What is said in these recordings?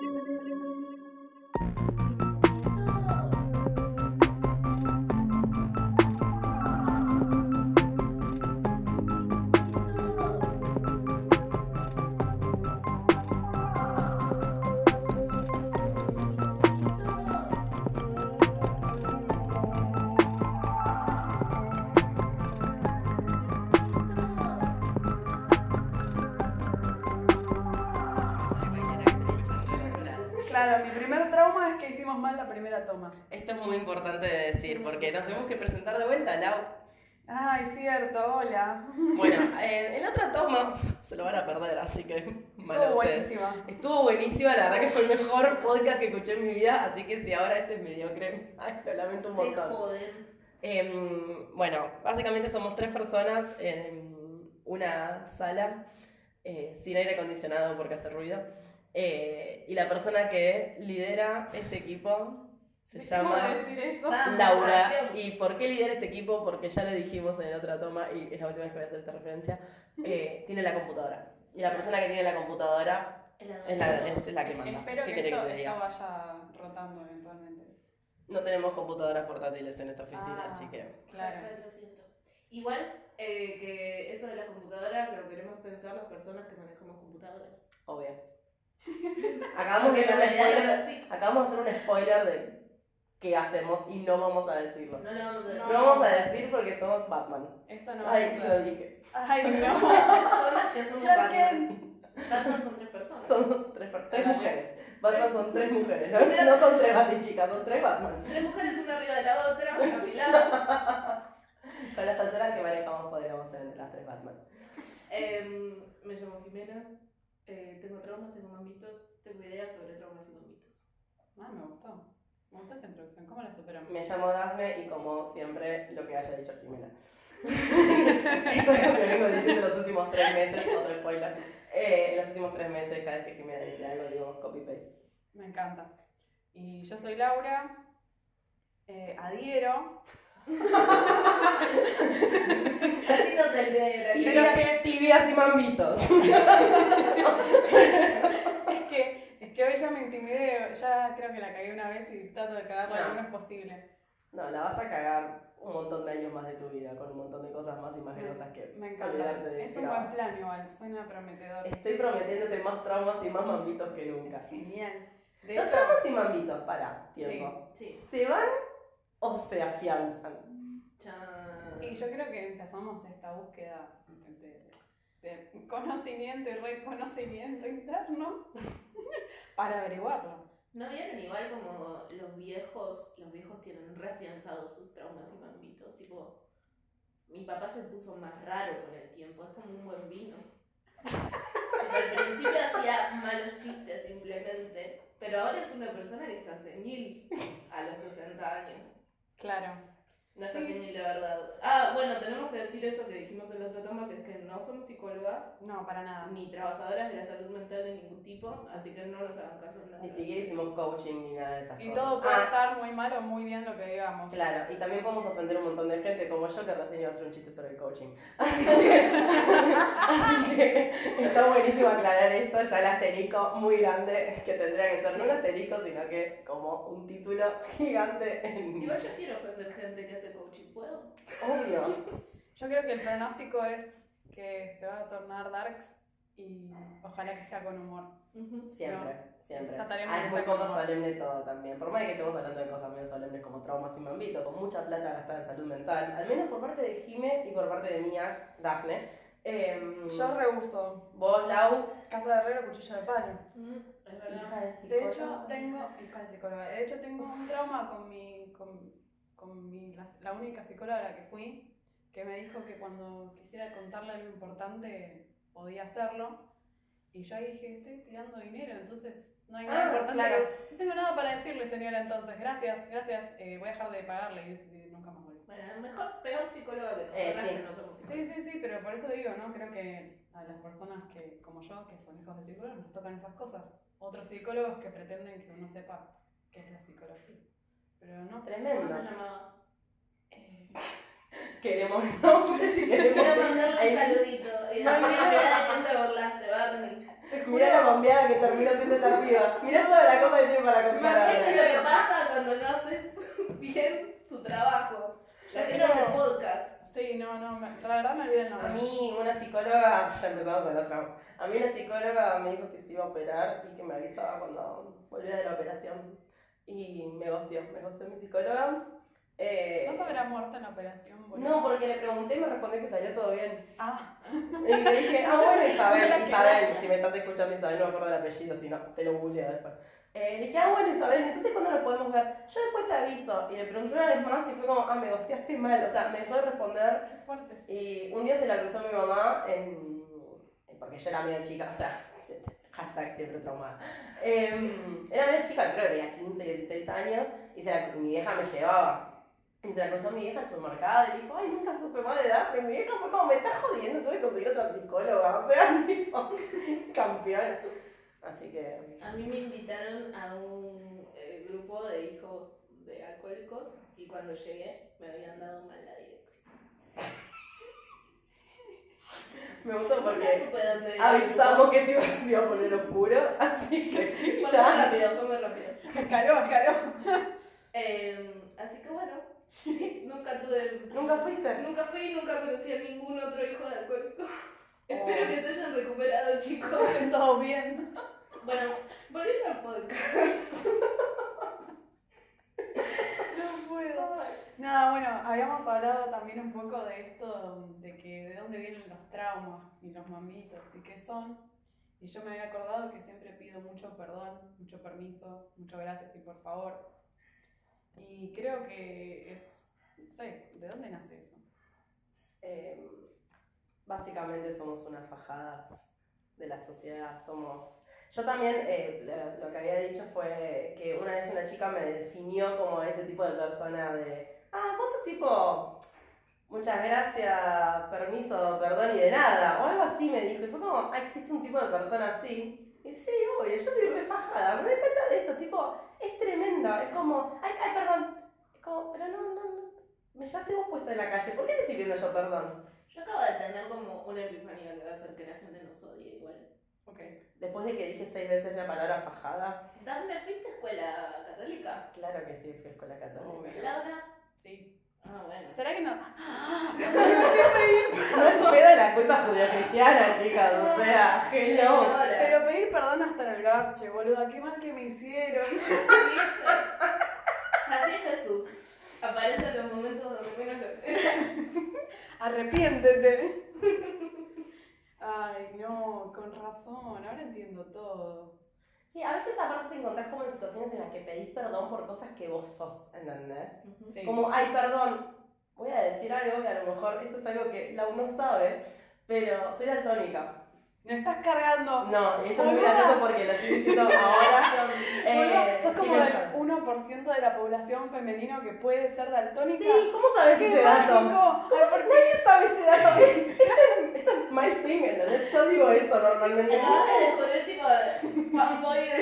Thank you. Buenísima. Estuvo buenísima, la verdad que fue el mejor podcast que escuché en mi vida, así que si ahora este es mediocre, ay, lo lamento un Se montón. joden. Em, bueno, básicamente somos tres personas en una sala eh, sin aire acondicionado porque hace ruido. Eh, y la persona que lidera este equipo se ¿Cómo llama decir eso? Ah, Laura. ¿Y por qué lidera este equipo? Porque ya lo dijimos en la otra toma y es la última vez que voy a hacer esta referencia. eh, tiene la computadora. Y la persona que tiene la computadora El es la, es la que manda. Espero ¿Qué que esto, que te diga? esto vaya rotando eventualmente. No tenemos computadoras portátiles en esta oficina, Ah. así que. Claro. Lo siento. Igual eh, que eso de las computadoras lo queremos pensar las personas que manejamos computadoras. Obvio. Acabamos de hacer un spoiler. así. Acabamos de hacer un spoiler de qué hacemos y no vamos a decirlo. No le vamos a decir. No vamos a decir porque somos Batman. Esto no va Ay, a sí lo dije. Ay, no. personas que somos Batman. Batman son tres personas. Son tres, tres mujeres. Batman son tres mujeres. No, no son tres Batichicas, son tres Batman. Tres mujeres una arriba de la otra, apiladas. Con las alturas que manejamos podríamos ser entre las tres Batman. Em, me llamo Jimena. eh, tengo traumas, tengo mamitos. Tengo ideas sobre traumas y mamitos. Ah, me gustó. Me gustó esa introducción. ¿Cómo la superamos? Me llamo Dafne y como siempre lo que haya dicho Jimena. Eso es lo que vengo diciendo los últimos tres meses, otro spoiler. Eh, en los últimos tres meses, cada vez que Jimena dice algo, digo copy-paste. Me encanta. Y yo soy Laura. Eh, adhiero. Así no se ve. Tibias, tibias y mambitos. Es que, es que hoy ya me intimidé. Ya creo que la cagué una vez y trato de cagarla No. lo menos posible. No, la vas a cagar un montón de años más de tu vida con un montón de cosas más imaginosas que Me olvidarte encanta. de Es un buen plan igual. Suena prometedor. Estoy prometiéndote más traumas y más mambitos que nunca. Genial. De Los hecho, traumas y mambitos, para, tiempo. Sí. ¿Se van o se afianzan? Chan. y yo creo que empezamos esta búsqueda de, de- de conocimiento y reconocimiento interno para averiguarlo. ¿No vieron igual como viejos, los viejos tienen reafianzados sus traumas y mambitos? Tipo, mi papá se puso más raro con el tiempo, es como un buen vino. Al principio hacía malos chistes simplemente, pero ahora es una persona que está senil a los 60 años. Claro. No está Sí. de verdad. Ah, bueno, tenemos que decir eso que dijimos en la otra toma, que es que no somos psicólogas No, para nada. ni trabajadoras de la salud mental de ningún tipo, así que no nos hagan caso en nada. Ni siquiera hicimos coaching ni nada de esas Y cosas. todo puede Ah, estar muy mal o muy bien lo que digamos. Claro, y también podemos ofender un montón de gente como yo que recién iba a hacer un chiste sobre el coaching. Así que, así que está buenísimo aclarar esto, ya el asterisco muy grande que tendría que ser, no un asterisco, sino que como un título gigante en... Igual yo quiero ofender gente que hace coaching, ¿puedo? Obvio. Yo creo que el pronóstico es que se va a tornar darks y ojalá que sea con humor. Siempre, siempre. Ah, es muy poco solemne todo también. Por más que estemos hablando de cosas medio solemnes como traumas y mambitos, con mucha plata gastada en salud mental, al menos por parte de Jime y por parte de Mía, Dafne. Em, Yo rehuso. vos, Lau, Casa de herrero, cuchillo de palo. Es verdad. hija de hecho, tengo. hija de psicóloga. De hecho, tengo un trauma con mi. con, con mi la, la única psicóloga a la que fui, que me dijo que cuando quisiera contarle algo importante podía hacerlo. Y yo ahí dije, estoy tirando dinero, entonces no hay nada Ah, importante. claro. que- no tengo nada para decirle, señora, entonces. Gracias, gracias. eh, voy a dejar de pagarle y, nunca más volví. Bueno, mejor peor psicóloga que nosotras Eh, sí. que no somos Sí, psicólogas. sí, sí, pero por eso digo, ¿no? Creo que a las personas que, como yo, que son hijos de psicólogos, nos tocan esas cosas. Otros psicólogos que pretenden que uno sepa qué es la psicología. Pero no. ¿Cómo Tremendo. se llamaba? Eh, Queremos nombres y queremos. Quiero mandarle un saludito. Y No, no. mira de quién te burlaste, Barney. te Mirá la bombeada que terminó siendo esta piba. Mirá toda la cosa que tiene para contar Esto es lo que pasa cuando no haces bien tu trabajo. Ya que no haces podcast. Sí, no, no, me- la verdad me olvidé el A nombre. mí una psicóloga, ya empezamos con otra. A mí una psicóloga me dijo que se iba a operar y que me avisaba cuando volvía de la operación. Y me gosteó, me gosteó mi psicóloga. Eh, ¿No se habrá muerto en la operación? boludo? no, porque le pregunté y me respondió que salió todo bien. Ah, Y le dije, ah, bueno, Isabel, Isabel, si me estás escuchando Isabel, no me acuerdo el apellido, si no, te lo googleo después. Eh, le dije, ah, bueno, Isabel, entonces ¿cuándo nos podemos ver? Yo después te aviso. Y le pregunté una vez más y fue como, ah, me gosteaste mal. O sea, me dejó de responder. qué fuerte. Y un día se la cruzó mi mamá en... Porque yo era medio chica, o sea, hashtag siempre traumada. Eh, era medio chica, creo que tenía 15, 16 años, y se la, mi vieja me llevaba. Y se la cruzó mi vieja en su mercado y dijo, ay, nunca supe más de edad. Y mi vieja fue como, me estás jodiendo, tuve que conseguir otra psicóloga. O sea, tipo, campeona. Así que, A mí me invitaron a un eh, grupo de hijos de alcohólicos y cuando llegué me habían dado mal la dirección. me gustó porque avisamos que te iba a poner oscuro, así que Sí, Fue muy ya. rápido, fue muy rápido. Escaló, escaló. Eh, así que bueno, sí, nunca tuve. ¿Nunca fuiste? Nunca fui y nunca conocí a ningún otro hijo de alcohólico. Oh. Espero que se hayan recuperado, chicos. Todo bien. Bueno, volviendo al podcast. No puedo. Nada, bueno, habíamos hablado también un poco de esto, de que de dónde vienen los traumas y los mamitos y qué son. Y yo me había acordado que siempre pido mucho perdón, mucho permiso, mucho gracias y por favor. Y creo que es, no sé, ¿de dónde nace eso? Eh, básicamente somos unas fajadas de la sociedad, somos... Yo también eh, lo, que había dicho fue que una vez una chica me definió como ese tipo de persona de, ah, vos sos tipo, muchas gracias, permiso, perdón y de nada, o algo así me dijo, y fue como, ah, existe un tipo de persona así. Y sí, obvio, yo soy refajada, me doy cuenta de eso, tipo, tremendo, es como, ay, ay, perdón, es como, pero no, no, no, me llevaste vos puesta en la calle, ¿por qué te estoy pidiendo yo perdón? Yo acabo de tener como una epifanía que va a hacer que la gente nos odie igual. Ok. Después de que dije seis veces la palabra fajada, ¿Dónde fuiste a escuela católica? claro que sí, fui a escuela católica. Laura. Sí. Ah, bueno. ¿Será que no? No culpa judio-cristiana, chicas, o sea, hello. Señora. Pero pedir perdón hasta en el garche, boluda, qué mal que me hicieron. Así es Jesús. Aparece en los momentos donde menos lo. Arrepiéntete. Ay, no, con razón, ahora entiendo todo. Sí, a veces aparte te encontrás como en situaciones en las que pedís perdón por cosas que vos sos, ¿entendés? Sí. Como, ay, perdón, voy a decir algo que a lo mejor esto es algo que la uno sabe, pero soy daltónica. Me estás cargando. No, esto es muy gracioso porque lo estoy diciendo ahora. Eh, sos como ¿qué del pasa? 1% de la población femenino que puede ser daltónica. Sí, ¿cómo sabes ¡Qué ese dato? ¿Cómo Ay, se- ¿por nadie sabe ese dato? Es, es, es my thing, ¿entendés? Yo digo eso normalmente. Acabas de descubrir tipo fanboy de,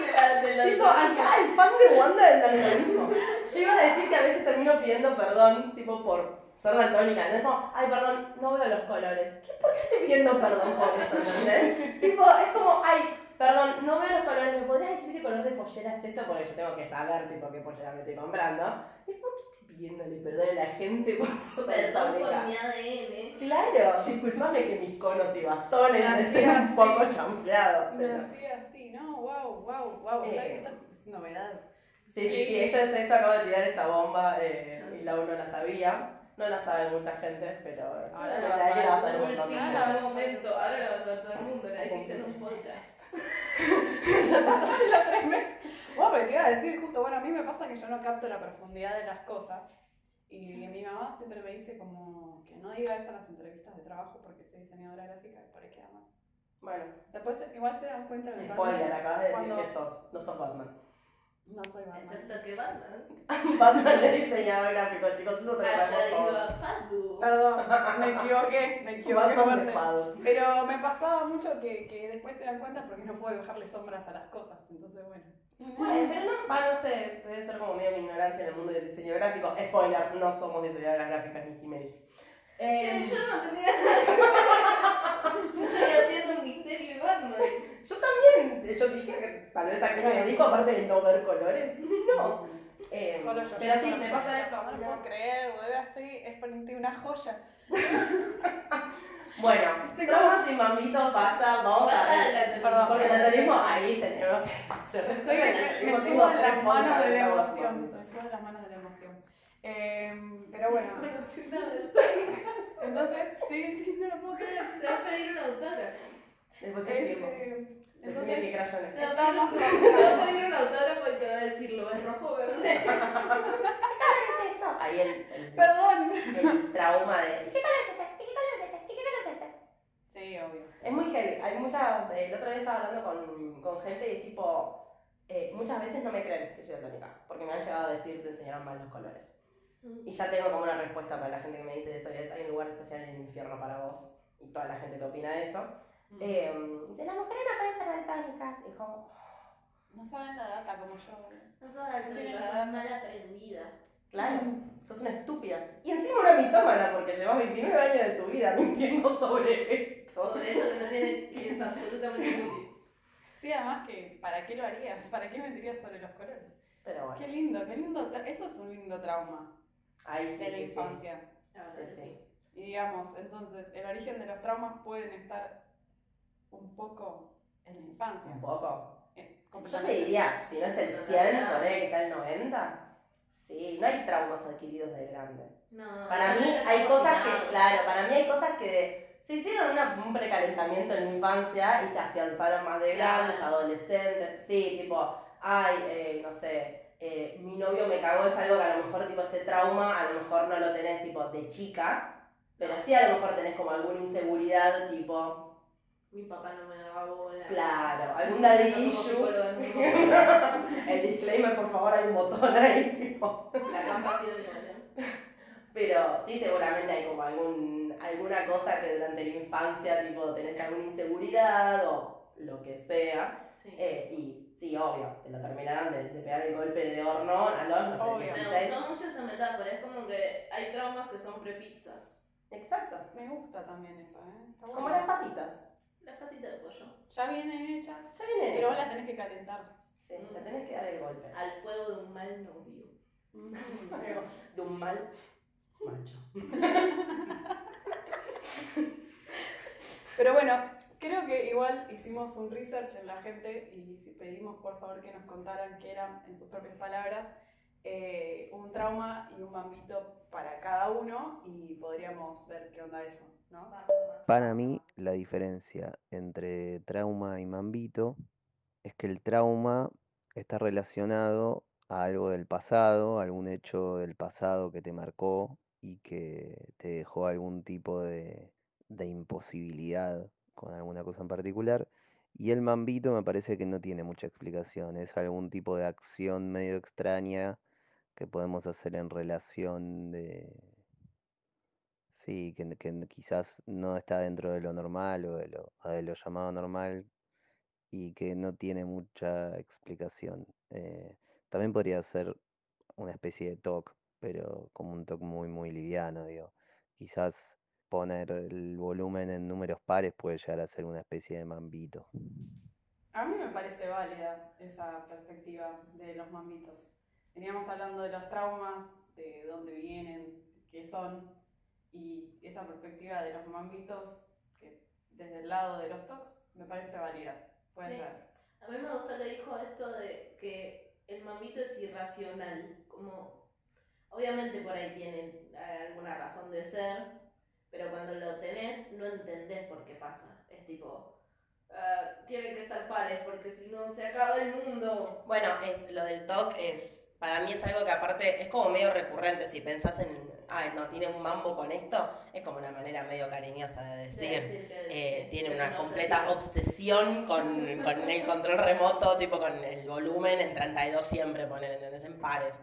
de la de la Tipo, acá el fan de Wanda del daltonismo. Yo iba a decir que a veces termino pidiendo perdón, tipo, por ser daltónica. No es como, ay, perdón, no veo los colores. ¿Qué, ¿Por qué estoy pidiendo perdón por eso, entendés? tipo, es como, ay, perdón, no veo los colores. ¿Me podrías decir qué color de pollera es esto? Porque yo tengo que saber, tipo, qué pollera me estoy comprando. ¿Y por qué estoy pidiéndole perdón a la gente por ser Perdón por mi ADN. Claro, disculpame que mis conos y bastones estén un poco chanfleados. pero- Nací así, ¿no? Wow, wow, wow. Eh. Esta es novedad. Sí, sí, sí, esto es esto, acabo de tirar esta bomba eh, y la uno la sabía. No la sabe mucha gente, pero Ahora la la la va a saber saber un montón de momento, ahora lo va a saber todo el mundo, la dijiste en un podcast. ya pasaste los tres meses. Bueno, pero te iba a decir justo, bueno, a mí me pasa que yo no capto la profundidad de las cosas. Y mi mamá siempre me dice como que no diga eso en las entrevistas de trabajo porque soy diseñadora gráfica y por ahí queda mal. Bueno, Después igual se dan cuenta de spoiler, acabas de decir Cuando- que sos, no sos Batman. No soy Batman. Excepto que Batman Batman es diseñador gráfico, chicos, eso te lo. Perdón, me equivoqué, me equivoqué Batman fuerte. Pero me pasaba mucho que, que después se dan cuenta porque no puedo dejarle sombras a las cosas. Entonces, bueno. Bueno, pero no, ah, no sé, debe ser como medio mi ignorancia en el mundo del diseño gráfico. Spoiler, no somos diseñadoras gráficas ni Jiménez. Eh, Che, yo no tenía nada. Yo estoy haciendo un misterio de Batman. tal vez a qué me dedico, aparte de no ver colores. No. Eh, Solo yo. pero yo sí, me pasa eso. No lo puedo creer, boludo. Estoy exponiendo una joya. Bueno, Estoy traumas y mambitos, basta, vamos a Perdón. Porque el tenemos ahí tenemos que hacer. Estoy que me, me subo en las manos de la emoción. Me subo en las manos de la emoción. Eh, pero bueno, conocí entonces, sí, sí, no lo puedo creer. Te va a pedir un autógrafo. Después te escribo. Este, qué entonces. Te estamos pedir- te va a pedir un autógrafo y te va a decir, ¿lo ves rojo o verde? Ahí el, el, Perdón. el trauma de. ¿Y qué color es este? ¿Y qué color es este? ¿Y qué color es este? Sí, obvio. Es muy heavy. Hay mucha. El otro día estaba hablando con, con gente y es tipo. eh, muchas veces no me creen que soy daltónica. Porque me han llegado a decir te enseñaron mal los colores. Y ya tengo como una respuesta para la gente que me dice eso. y es, hay un lugar especial en el infierno para vos. Y toda la gente que opina eso. Eh, dice, las mujeres no pueden ser daltónicas. Y como, No saben la data como yo. No sos Tiene daltónica, la sos data. mal aprendida. claro, sos una estúpida. Y encima una mitómana porque llevas 29 años de tu vida mintiendo sobre esto. Sobre esto que no tiene, que es absolutamente inútil. Sí, además que, ¿para qué lo harías? ¿Para qué mentirías sobre los colores? Pero bueno, Qué lindo, qué lindo. Eso es un lindo trauma ahí sí, de la sí, sí. infancia. La verdad Sí, que sí. sí. Y digamos, entonces, el origen de los traumas pueden estar un poco en la infancia. Un poco. Eh, Yo te diría, si no es el 100, ponele que sea el 90. Sí, no hay traumas adquiridos de grande. No, Para no mí hay cosas que, claro, para mí hay cosas que se hicieron una- un precalentamiento en la infancia y se afianzaron más de grandes, Claro. adolescentes. Sí, tipo, ay, eh, no sé, eh, mi novio me cagó, es algo que a lo mejor tipo ese trauma, a lo mejor no lo tenés tipo de chica, pero sí a lo mejor tenés como alguna inseguridad tipo, Mi papá no me daba bola. claro, algún daddy issue. El disclaimer, por favor, hay un botón ahí, tipo. La igual, ¿eh? Pero sí, seguramente hay como algún, alguna cosa que durante la infancia, tipo, tenés alguna inseguridad o lo que sea. Sí. Eh, y sí, obvio, te lo terminarán de, de pegar el golpe de horno a los, no sé, Obvio. Me 16. gustó mucho esa metáfora, es como que hay traumas que son prepizzas. Exacto. Me gusta también eso, ¿eh? Está Como las patitas. Las patitas de pollo. Ya vienen hechas, Ya vienen pero vos las tenés que calentar. Sí, le tenés que dar el golpe. Al fuego de un mal novio. De un mal macho. Pero bueno, creo que igual hicimos un research en la gente y si pedimos por favor que nos contaran qué eran, en sus propias palabras, eh, un trauma y un bambito para cada uno y podríamos ver qué onda eso, ¿no? Para mí, la diferencia entre trauma y mambito es que el trauma está relacionado a algo del pasado, algún hecho del pasado que te marcó y que te dejó algún tipo de, de imposibilidad con alguna cosa en particular. Y el mambito me parece que no tiene mucha explicación, es algún tipo de acción medio extraña que podemos hacer en relación de, Sí, que, que quizás no está dentro de lo normal o de lo, de lo llamado normal y que no tiene mucha explicación. Eh, también podría ser una especie de TOC, pero como un TOC muy, muy liviano, digo. Quizás poner el volumen en números pares puede llegar a ser una especie de mambito. A mí me parece válida esa perspectiva de los mambitos. Veníamos hablando de los traumas, de dónde vienen, qué son, y esa perspectiva de los mambitos, que desde el lado de los tocs, me parece válida. Puede Sí. ser. A mí me gustó que dijo esto de que el mambito es irracional. Como, obviamente por ahí tiene eh, alguna razón de ser, pero cuando lo tenés no entendés por qué pasa. Es tipo, ah, tienen que estar pares porque si no se acaba el mundo. Bueno, es lo del TOC es, para mí es algo que aparte es como medio recurrente, si pensás en, ay, no, tiene un mambo con esto, es como una manera medio cariñosa de De decir, que- eh, sí, tiene es una una completa obsesión. obsesión con, con el control remoto, tipo con el volumen en 32 siempre, poner, ¿entendés? En pares.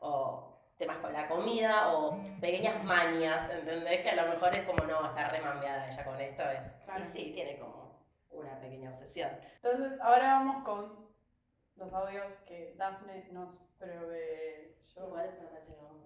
O temas con la comida, o pequeñas mañas, ¿entendés? Que a lo mejor es como, no, está remambeada ella con esto, es. Claro. Y sí, tiene como una pequeña obsesión. Entonces, ahora vamos con los audios que Dafne nos proveyó. Igual esto me parece que vamos.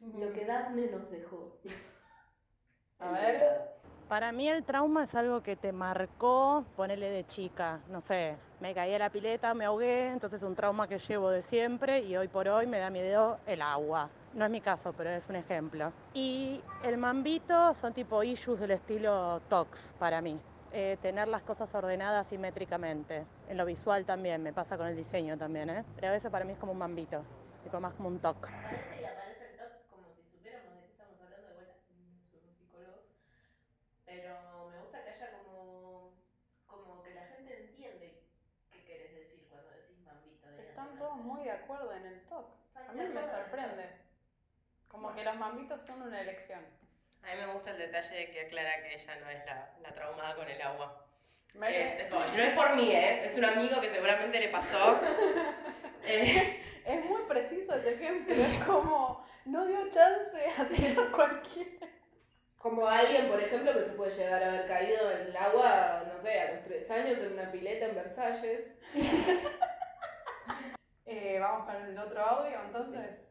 Lo que Daphne nos dejó. A ver. Para mí el trauma es algo que te marcó, ponele de chica, no sé, me caí a la pileta, me ahogué, entonces es un trauma que llevo de siempre y hoy por hoy me da miedo el agua. No es mi caso, pero es un ejemplo. Y el mambito son tipo issues del estilo TOX para mí. Eh, tener las cosas ordenadas simétricamente. En lo visual también, me pasa con el diseño también, ¿eh? Pero eso para mí es como un mambito, tipo más como un TOC. Aparece y aparece el TOC como si supiéramos de qué estamos hablando de vuelta. Mm, Somos psicólogos. Pero me gusta que haya como, como que la gente entiende qué querés decir cuando decís mambito. Están todos muy de acuerdo en el TOC. Están A de mí me sorprende. Como que los mambitos son una elección. A mí me gusta el detalle de que aclara que ella no es la, la traumada con el agua. Me- Es, es como- no es por mí, ¿eh? Es un amigo que seguramente le pasó. Eh, Es muy preciso ese ejemplo. Es como, no dio chance a tirar cualquiera. Como alguien, por ejemplo, que se puede llegar a haber caído en el agua, no sé, a los tres años en una pileta en Versalles. Vamos con el otro audio, entonces.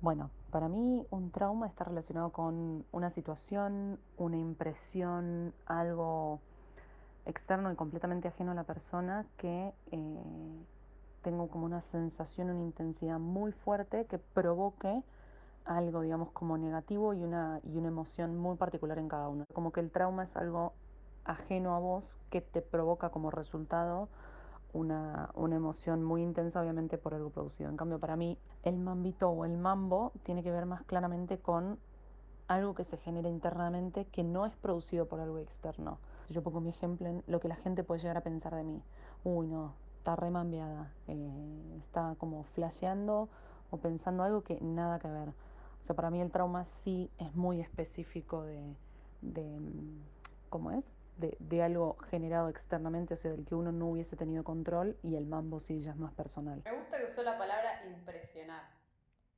Bueno, para mí un trauma está relacionado con una situación, una impresión, algo externo y completamente ajeno a la persona que eh, tengo como una sensación, una intensidad muy fuerte que provoque algo, digamos, como negativo y una, y una emoción muy particular en cada uno. Como que el trauma es algo ajeno a vos que te provoca como resultado una, una emoción muy intensa, obviamente, por algo producido. En cambio, para mí, el mambito o el mambo tiene que ver más claramente con algo que se genera internamente que no es producido por algo externo. Yo pongo mi ejemplo en lo que la gente puede llegar a pensar de mí. Uy, no, está remambeada, eh, está como flasheando o pensando algo que nada que ver. O sea, para mí el trauma sí es muy específico de, de mm, ¿cómo es? De, de algo generado externamente, o sea, del que uno no hubiese tenido control y el mambo sí ya es más personal. Me gusta que usó la palabra impresionar.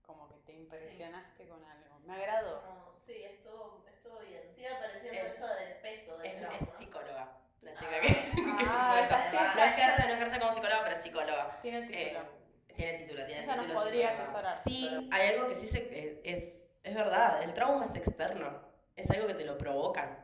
Como que te impresionaste con algo. Me agradó. Como, sí, estuvo, estuvo bien. Sigue apareciendo Es- eso del peso del es, es psicóloga, la chica que. que Ah, ya sí no, ejerce, no ejerce como psicóloga, pero es psicóloga. Tiene título. Eh, tiene título, tiene Ella nos título. de podría psicóloga. asesorar, Sí, pero- hay algo que sí se, eh, es, es verdad. El trauma es externo. Es algo que te lo provocan.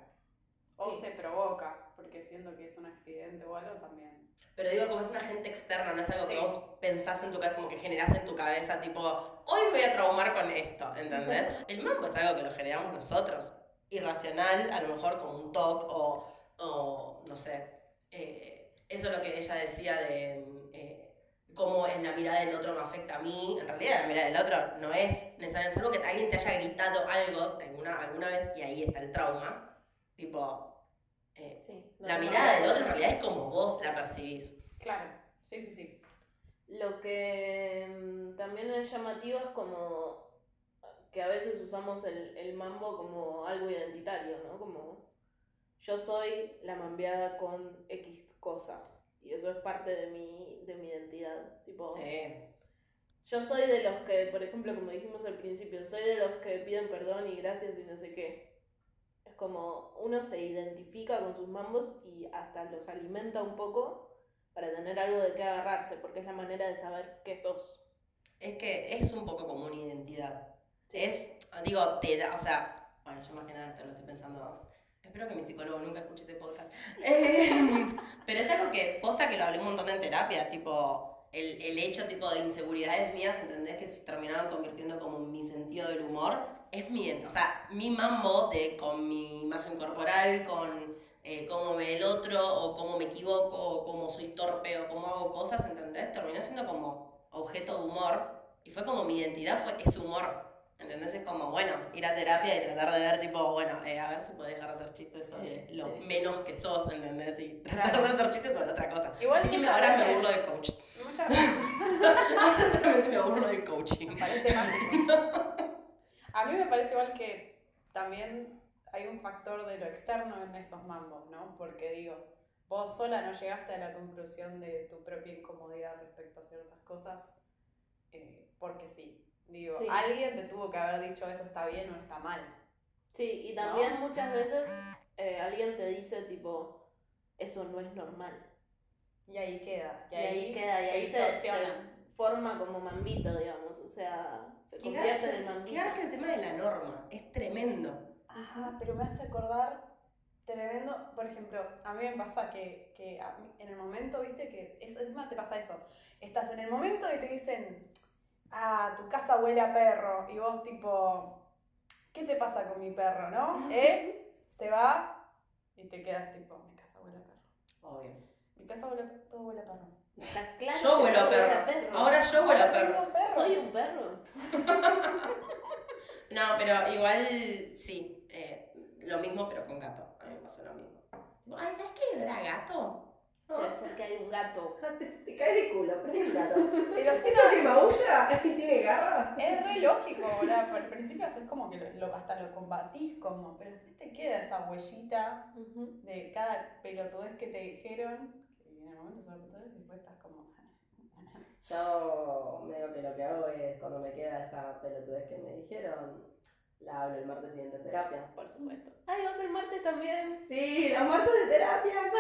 O Sí. se provoca, porque siento que es un accidente o algo también. Pero digo, como es un agente externo, no es algo Sí. que vos pensás en tu cabeza, como que generás en tu cabeza, tipo, hoy me voy a traumar con esto, ¿entendés? El mambo es algo que lo generamos nosotros. Irracional, a lo mejor como un TOC o, o no sé. eh, eso es lo que ella decía de eh, cómo en la mirada del otro me afecta a mí. En realidad, la mirada del otro no es necesario, salvo que alguien te haya gritado algo alguna, alguna vez y ahí está el trauma. Tipo, eh, Sí, no, la mirada no, del otro en realidad es como vos la percibís. Claro, sí, sí, sí. Lo que mm, también es llamativo es como que a veces usamos el, el mambo como algo identitario, ¿no? Como yo soy la mambeada con X cosa. Y eso es parte de mi, de mi identidad. Tipo, Sí. yo soy de los que, por ejemplo, como dijimos al principio, soy de los que piden perdón y gracias y no sé qué. Como uno se identifica con sus mambos y hasta los alimenta un poco para tener algo de qué agarrarse, porque es la manera de saber qué sos. Es que es un poco como una identidad. Sí. Es, digo, te da, o sea, bueno, yo más que nada esto lo estoy pensando. Espero que mi psicólogo nunca escuche este podcast. Eh, pero es algo que, posta que lo hablé un montón en terapia, tipo, el, el hecho tipo de inseguridades mías, ¿entendés? Que se terminaron convirtiendo como en mi sentido del humor. Es mi, o sea, mi mambo de, con mi imagen corporal, con eh, cómo me ve el otro, o cómo me equivoco, o cómo soy torpe, o cómo hago cosas, ¿entendés? Terminó siendo como objeto de humor. Y fue como mi identidad fue ese humor. ¿Entendés? Es como, bueno, ir a terapia y tratar de ver, tipo, bueno, eh, a ver si puedes dejar de hacer chistes sobre lo sí. menos que sos, ¿entendés? Y tratar Claro. de hacer chistes sobre otra cosa. Igual Así que muchas ahora me veces- burlo de coach. Muchas veces ahora me burlo del coaching. me parece mágico. A mí me parece igual que también hay un factor de lo externo en esos mambos, ¿no? Porque digo, vos sola no llegaste a la conclusión de tu propia incomodidad respecto a ciertas cosas eh, porque sí. Digo, Sí. alguien te tuvo que haber dicho eso está bien o está mal. Sí, y también muchas veces eh, alguien te dice tipo, eso no es normal. Y ahí queda. Y, ahí, queda, y se ahí se, se forma como mambito, digamos. O sea, se Qué convierte garcha, en el tema de la norma. Es tremendo. Ah, pero me hace acordar tremendo, por ejemplo, a mí me pasa que, que a mí- en el momento, viste, que es, es más, te pasa eso. Estás en el momento y te dicen, ah, tu casa huele a perro, y vos tipo, ¿qué te pasa con mi perro, no? Él se va y te quedas tipo, mi casa huele a perro. Obvio. Mi casa huele a perro, todo huele a perro. Está claro Yo que huelo a todo perro. era perro. Ahora yo huelo a Ahora perro. Soy un perro. No, pero igual sí. eh, lo mismo, pero con gato. A mí me pasó lo mismo. Ay, ¿sabes qué era gato? No. Debe ser que hay un gato. Te caes de culo, pero es un gato. Pero ¿Eso suena, te maulla? ¿Y tiene garras? es re lógico, boludo. Al principio haces como que lo- lo- hasta lo combatís como, pero después te queda esa huellita Ujú. de cada pelotudez que te dijeron, en el momento pelotudez y después estás como... Yo medio que lo que hago es cuando me queda esa pelotudez que me dijeron, la hablo el martes siguiente en terapia. Por supuesto. Ay, va a ser martes también. Sí, los martes de terapia, sí.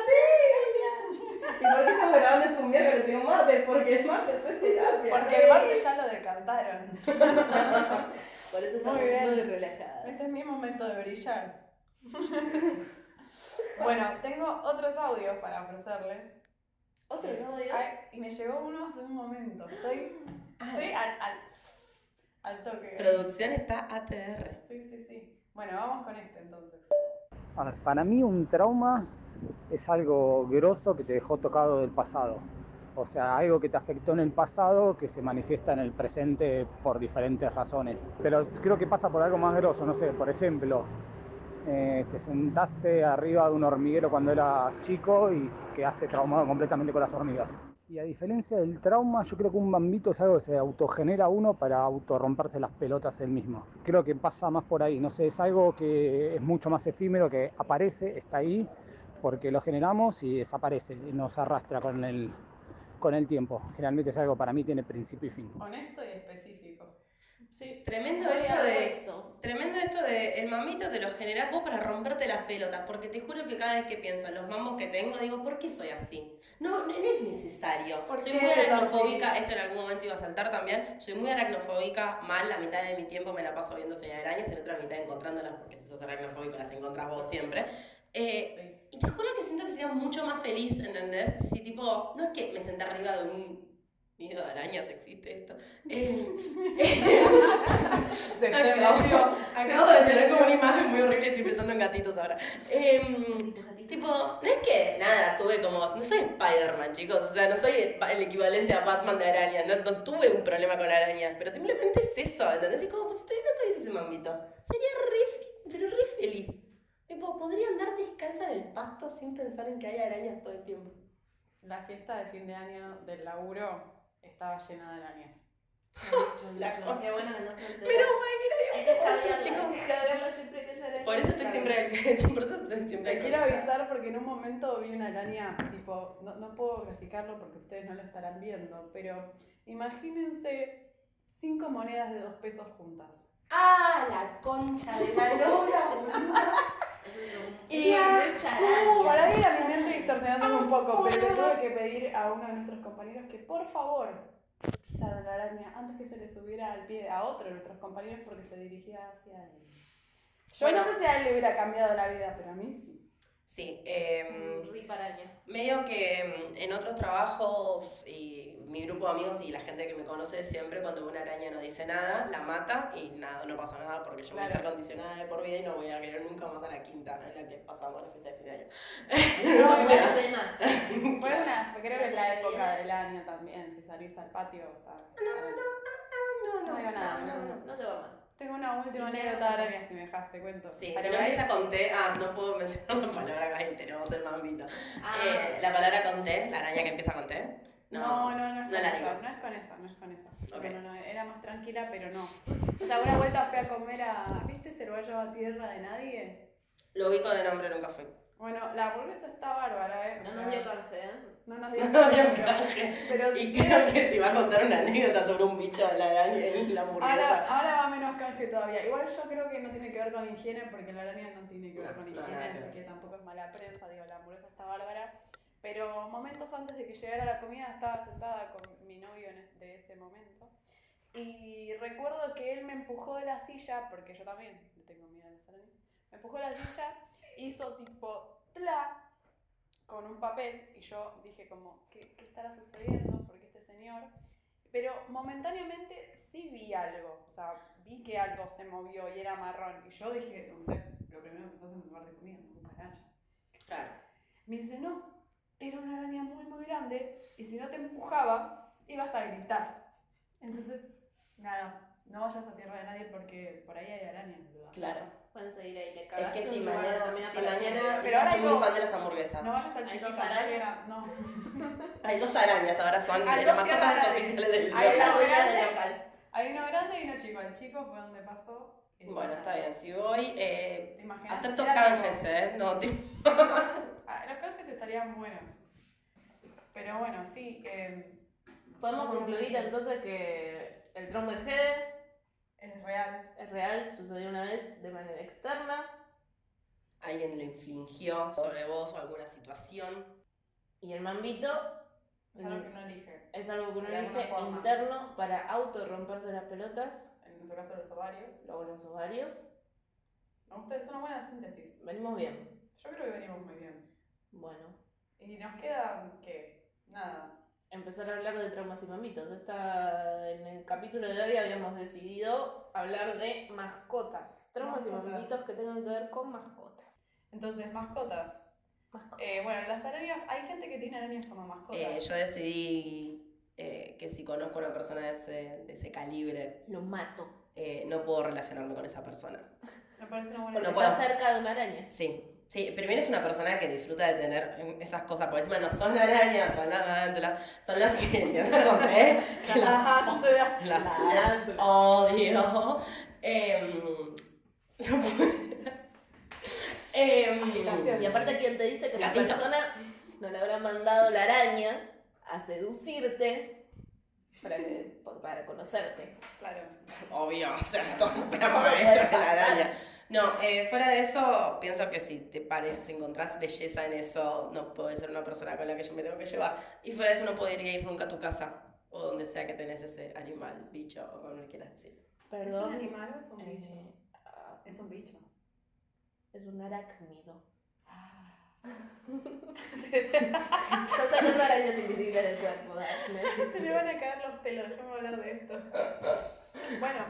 ¿Y por qué estamos grabando esto un miércoles y un martes? Porque el martes es terapia. Porque el martes ya lo decantaron. Por eso estamos Muy bien. muy relajadas. Este es mi momento de brillar. bueno, tengo otros audios para ofrecerles. Otro audio. Ay, y me llegó uno hace un momento. Estoy, estoy al, al, al toque. Producción está ATR. Sí, sí, sí. Bueno, vamos con este entonces. A ver, para mí un trauma es algo grosso que te dejó tocado del pasado. O sea, algo que te afectó en el pasado que se manifiesta en el presente por diferentes razones. Pero creo que pasa por algo más grosso, no sé, por ejemplo, eh, te sentaste arriba de un hormiguero cuando eras chico y quedaste traumado completamente con las hormigas. Y a diferencia del trauma, yo creo que un bambito es algo que se autogenera uno para autorromperse las pelotas él mismo. Creo que pasa más por ahí, no sé, es algo que es mucho más efímero, que aparece, está ahí, porque lo generamos y desaparece, nos arrastra con el, con el tiempo. Generalmente es algo para mí tiene principio y fin. Honesto y específico. Sí. Tremendo eso de. hueso. Tremendo esto de el mamito te lo generás vos para romperte las pelotas, porque te juro que cada vez que pienso en los mambos que tengo, digo, ¿por qué soy así? No, no, no es necesario. ¿Por soy muy aracnofóbica, así? esto en algún momento iba a saltar también, soy muy aracnofóbica, mal, la mitad de mi tiempo me la paso viendo señal de arañas, en otra mitad encontrándolas, porque si sos aracnofóbico las encontrás vos siempre. Eh, Sí. y te juro que siento que sería mucho más feliz, ¿entendés? Si tipo, no es que me senté arriba de un nido de arañas, existe esto. Se Acabo, acabo de tener como una imagen muy horrible, estoy pensando en gatitos ahora. Em, gatitos. tipo, no es que nada, tuve como. No soy Spider-Man, chicos, o sea, no soy el, el equivalente a Batman de arañas, no, no tuve un problema con arañas, pero simplemente es eso, ¿entendés? Y como, pues si no tuviese ese mambito, sería re, pero re feliz. Tipo, podría andar descalza en el pasto sin pensar en que hay arañas todo el tiempo. La fiesta de fin de año del laburo estaba llena de arañas. La Qué bueno que no se Hay que escabearla, chicos. hay que siempre que por eso estoy siempre, por eso estoy siempre Te quiero avisar porque en un momento vi una araña, tipo, no, no puedo graficarlo porque ustedes no lo estarán viendo, pero imagínense cinco monedas de dos pesos juntas. Ah, la concha de la lora. Y uh, ahí araña. era mi mente distorsionándome un poco, pero le tuve que pedir a uno de nuestros compañeros que por favor pisara la araña antes que se le subiera al pie a otro de nuestros compañeros porque se dirigía hacia él. Yo Bueno. no sé si a él le hubiera cambiado la vida, pero a mí sí. Sí, em, Rip araña. medio que em, en otros trabajos y mi grupo de amigos y la gente que me conoce siempre cuando una araña no dice nada, la mata y nada, no pasa nada porque yo voy a estar condicionada de por vida y no voy a querer nunca más a la quinta en la que pasamos la fiesta de fin de año. No, O sea. Fue una, fue- creo que es la época del año también, si salís al patio está. no, no, No digo nada, no, No, no. no, no se va más. Tengo una última anécdota de araña si me dejaste cuento. Sí, Pero si no empieza con T, ah, no puedo mencionar la palabra que ahí tenemos el mambito. Ah, Eh, la palabra con T, la araña que empieza con T. No, no, no es no con digo. no es con esa, no es con esa. Ok. No, no, no, era más tranquila, pero no. O sea, una vuelta fui a comer a. ¿Viste este lugar llamado Tierra de Nadie? Lo ubico de nombre, nunca fui. Bueno, la hamburguesa está bárbara, ¿eh? O no sea, nos dio canje, ¿eh? No nos dio canje. Pero si Y creo que si va a contar una anécdota sobre un bicho de la araña y la hamburguesa. Ahora, ahora va menos canje todavía. Igual yo creo que no tiene que ver con la higiene, porque la araña no tiene que ver No, con higiene, así que tampoco es mala prensa. Digo, la hamburguesa está bárbara. Pero momentos antes de que llegara la comida estaba sentada con mi novio en de ese momento. Y recuerdo que él me empujó de la silla, porque yo también le tengo miedo a las arañas. Empujó la silla, hizo tipo tla con un papel y yo dije como, ¿qué, qué estará sucediendo? Porque este señor... Pero momentáneamente sí vi algo, o sea, vi que algo se movió y era marrón. Y yo dije, no sé, lo primero que pensás en un lugar de comida, un canacha. Claro. Me dice, no, era una araña muy, muy grande y si no te empujaba, ibas a gritar. Entonces, nada, no vayas a tierra de nadie porque por ahí hay arañas, boluda. Claro. Pueden seguir ahí, le Es que si mañana, también si mañana. Pero ahora soy muy fan de las hamburguesas. No vayas al chiquito, arañas. no. Hay dos arañas, ahora son Hay de las mascotas oficiales del Hay local. Hay uno grande y uno chico. El chico fue donde pasó. y Bueno, está bien, si voy, eh, ¿Te acepto canjes, ¿eh? No, tipo, Ah, Los canjes estarían buenos. Pero bueno, sí. eh, Podemos concluir entonces que el trauma de Heather es real. es real, sucedió una vez de manera externa alguien lo infligió sobre vos o alguna situación. y el mambito Es algo que uno elige. es algo que uno De elige interno para auto romperse las pelotas, En nuestro caso, los ovarios. luego los ovarios. Me gusta, es una buena síntesis. Venimos bien. Yo creo que venimos muy bien. Bueno, Y nos queda, ¿qué? Nada. Empezar a hablar de traumas y mambitos. Esta, en el capítulo de hoy habíamos decidido hablar de mascotas. Traumas y mambitos que tengan que ver con mascotas. Entonces, mascotas. Mascotas. Eh, bueno, las arañas, hay gente que tiene arañas como mascotas. Eh, yo decidí eh, que si conozco a una persona de ese, de ese calibre, Lo mato. eh, no puedo relacionarme con esa persona. Me parece una buena No idea. puedo. está cerca de una araña. Sí, sí, primero es una persona que disfruta de tener esas cosas, porque encima no son arañas, son las, son las que, que las, Tarántula. las, las Tarántula. odio. Em, no puedo- Em. Y aparte, ¿quién te dice que Gatito. la persona no le habrá mandado la araña a seducirte para, que- para conocerte? Claro. Obvio, o sea, todo pero Todo maestro de la araña. No, eh, fuera de eso, pienso que si te pares, si encontrás belleza en eso, no puede ser una persona con la que yo me tengo que llevar. Y fuera de eso, no podría ir nunca a tu casa o donde sea que tenés ese animal, bicho o como le quieras decir. ¿Es Perdón. un animal o es un bicho? eh, ah, Es un bicho. es un arácnido. Se Estás sacando arañas invisibles del cuerpo, Daphne. le van a caer los pelos, déjame hablar de esto. Bueno,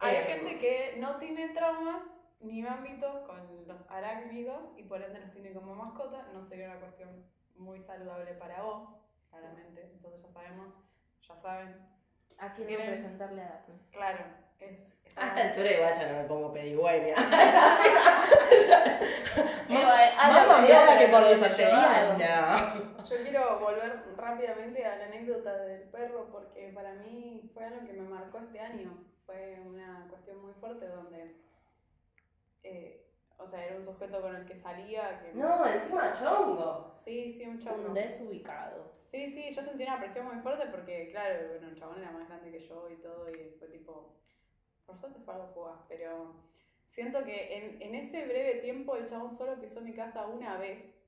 hay Eh. gente que no tiene traumas ni ámbitos con los arácnidos y por ende los tiene como mascota. No sería una cuestión muy saludable para vos, claramente. Entonces ya sabemos, ya saben. ¿A quién Tienen- representarle a Daphne? Claro, es... es A esta altura igual ya no me pongo pedigüeña. Más la cambiada que por no. Yo quiero volver rápidamente a la anécdota del perro porque para mí fue algo que me marcó este año. Fue una cuestión muy fuerte donde, eh, o sea, era un sujeto con el que salía que... No, encima chongo. Sí, sí, un chongo. Un desubicado. Sí, sí, yo sentí una presión muy fuerte porque, claro, bueno, el chabón era más grande que yo y todo y fue tipo... Por suerte fue algo fugaz, pero siento que en, en ese breve tiempo el chabón solo pisó mi casa una vez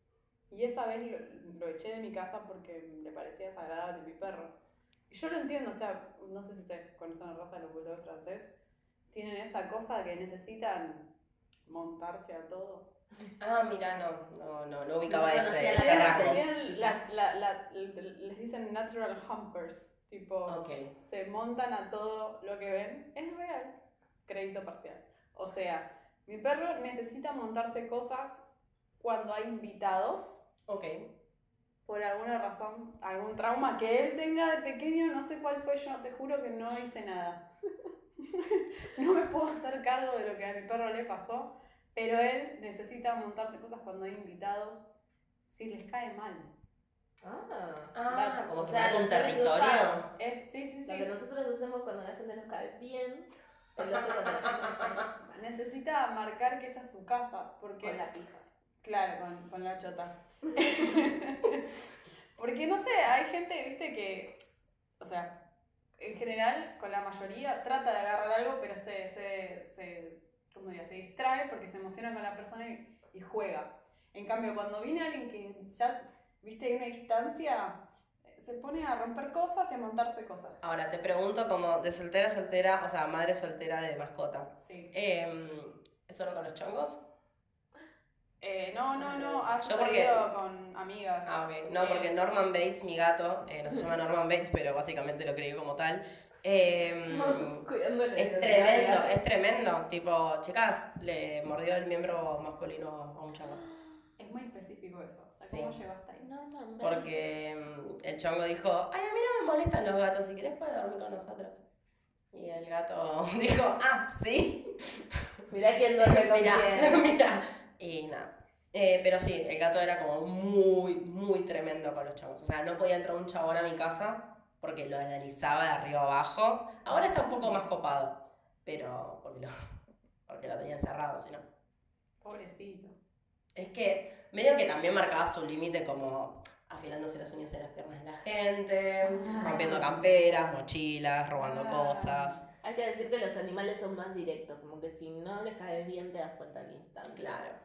y esa vez lo, lo eché de mi casa porque le parecía desagradable mi perro. Y yo lo entiendo, o sea, no sé si ustedes conocen la raza de los bulldogs francés, tienen esta cosa que necesitan montarse a todo. Ah, mira, no, no, no, no ubicaba No ese, ese la la- la- la- les dicen natural humpers, tipo... Se montan a todo lo que ven, es real. Crédito parcial. O sea, mi perro necesita montarse cosas cuando hay invitados, Ok. por alguna razón, algún trauma que él tenga de pequeño, no sé cuál fue, yo te juro que no hice nada. no me puedo hacer cargo de lo que a mi perro le pasó, pero él necesita montarse cosas cuando hay invitados, si les cae mal. Ah. Ah, como O si sea, fuera un territorio. Es, sí, sí, Lo que sí. nosotros hacemos cuando la gente nos cae bien, él lo hace cuando la gente nos cae Necesita marcar que esa es su casa, porque... con la pija. Claro, con, con la chota. Porque no sé, hay gente, viste, que, o sea, en general, con la mayoría, trata de agarrar algo, pero se, se, se, ¿cómo diría? se distrae porque se emociona con la persona y, y juega. En cambio, cuando viene alguien que ya, viste, hay una distancia, se pone a romper cosas y a montarse cosas. Ahora te pregunto como de soltera a soltera, o sea, madre soltera de mascota. Sí. Eh, ¿Es solo con los chongos? Eh, no, no, no, ha sucedido con amigas. Ah, ok. No, Eh, porque Norman Bates, mi gato, eh, no se llama Norman Bates, pero básicamente lo creí como tal. eh, es tremendo, es tremendo. Tipo, chicas, le mordió el miembro masculino a un chavo. Es muy específico eso. O sea, Sí. ¿cómo llegó hasta ahí? No, no, en vez- Porque mm, el chongo dijo, ay, a mí no me molestan los gatos, si querés puedes dormir con nosotros. Y el gato dijo, ah, sí. Mirá quién duerme con Mira, quién. mira. Y nada. Eh, pero sí, el gato era como muy, muy tremendo con los chavos. O sea, no podía entrar un chabón a mi casa porque lo analizaba de arriba abajo. Ahora está un poco más copado, pero porque lo, porque lo tenía encerrado, si no. Pobrecito. Es que medio que también marcaba su límite como afilándose las uñas en las piernas de la gente, rompiendo camperas, mochilas, robando Ah. cosas. Hay que decir que los animales son más directos, como que si no les cae bien te das cuenta al instante. Claro.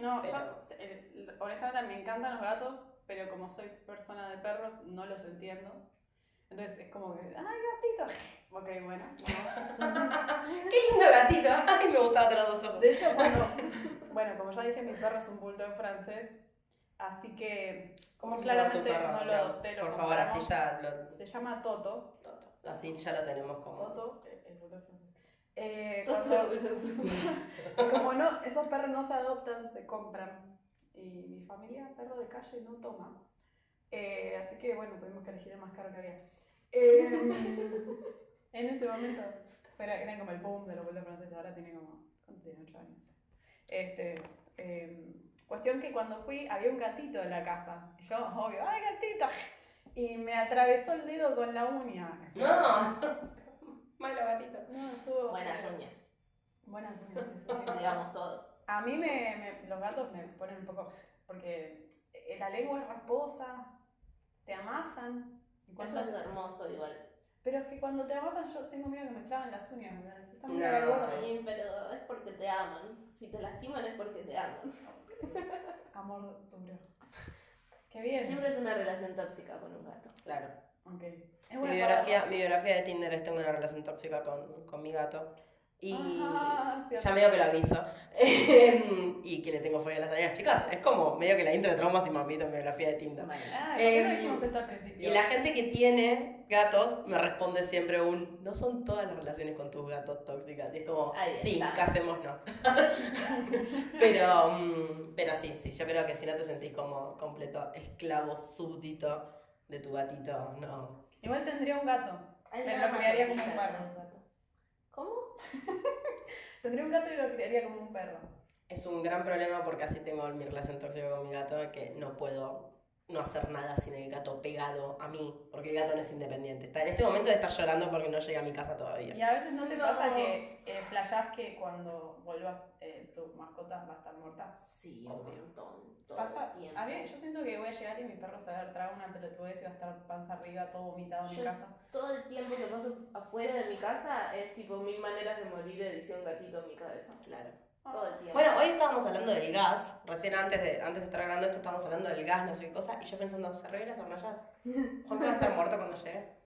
No, Pero- yo honestamente me encantan los gatos, pero como soy persona de perros, no los entiendo. Entonces es como que, ¡ay, gatito! Ok, bueno. no. ¡Qué lindo gatito! ¡Ay, me gustaba tener los ojos! De hecho, cuando, bueno, como ya dije, mi perro es un bulldog francés, así que ¿Cómo se llama tu claramente perro? no lo adopté, lo Por favor, así ya lo, Se llama Toto. Toto. Así ya lo tenemos como. Toto, eh, el bulldog francés. Eh, cuando- como no, esos perros no se adoptan, se compran. Y mi familia, perro de calle, no toma. Eh, así que bueno, tuvimos que elegir el más caro que había. Eh, en ese momento, pero eran como el boom de los bulldogs franceses, ahora tiene como, ¿cuánto tiene? 8 años. Este, eh, cuestión que cuando fui había un gatito en la casa. Y yo, obvio, ¡ay, gatito! Y me atravesó el dedo con la uña. Así. ¡No! Malo gatito. No, estuvo. Buenas uñas, Buenas uñas, sí, sí, sí. digamos todo. A mí me, me- los gatos me ponen un poco. Porque eh, la lengua es rasposa, te amasan. Y cuando- Eso es hermoso igual. pero es que cuando te amasan, yo tengo miedo que me claven las uñas. ¿verdad? Está muy No. Ay, pero es porque te aman. Si te lastiman es porque te aman. Amor duro. Qué bien. Siempre es una relación tóxica con un gato. Claro. Ok. Es Mi biografía, mi biografía de Tinder es tengo una relación tóxica con, con mi gato. Y Ajá, sí, ya medio que lo aviso. y que le tengo fobia a las arañas. Chicas, es como medio que la intro de traumas y mamita en mi biografía de Tinder. Ah, ¿por qué no Em, dijimos esto al principio? Y la gente que tiene gatos me responde siempre un, no son todas las relaciones con tus gatos tóxicas. Y es como, sí. No. pero, mm, pero sí, sí, yo creo que si no te sentís como completo esclavo súbdito de tu gatito, no. Igual tendría un gato. Pero lo criaría como un perro. con gato. ¿Cómo? Tendría un gato y lo criaría como un perro. Es un gran problema porque así tengo mi relación tóxica con mi gato, que no puedo no hacer nada sin el gato pegado a mí, porque el gato no es independiente. Está, en este momento de estar llorando porque no llega a mi casa todavía. Y a veces no te No. pasa que eh, flashás que cuando vuelvas eh, tu mascota va a estar muerta. Sí, un montón. Todo Pasa, el tiempo. a mí, yo siento que voy a llegar y mi perro se va a dar trago una pelotudez y va a estar panza arriba, todo vomitado en mi casa. Todo el tiempo que paso afuera de mi casa es tipo mil maneras de morir edición gatito en mi cabeza. Claro. Todo el tiempo. Bueno, hoy estábamos hablando del gas. Recién antes de, antes de estar grabando esto estábamos hablando del gas, no sé qué cosa. Y yo pensando, ¿se reviven las hornallas? ¿Juanca va a estar muerto cuando llegue?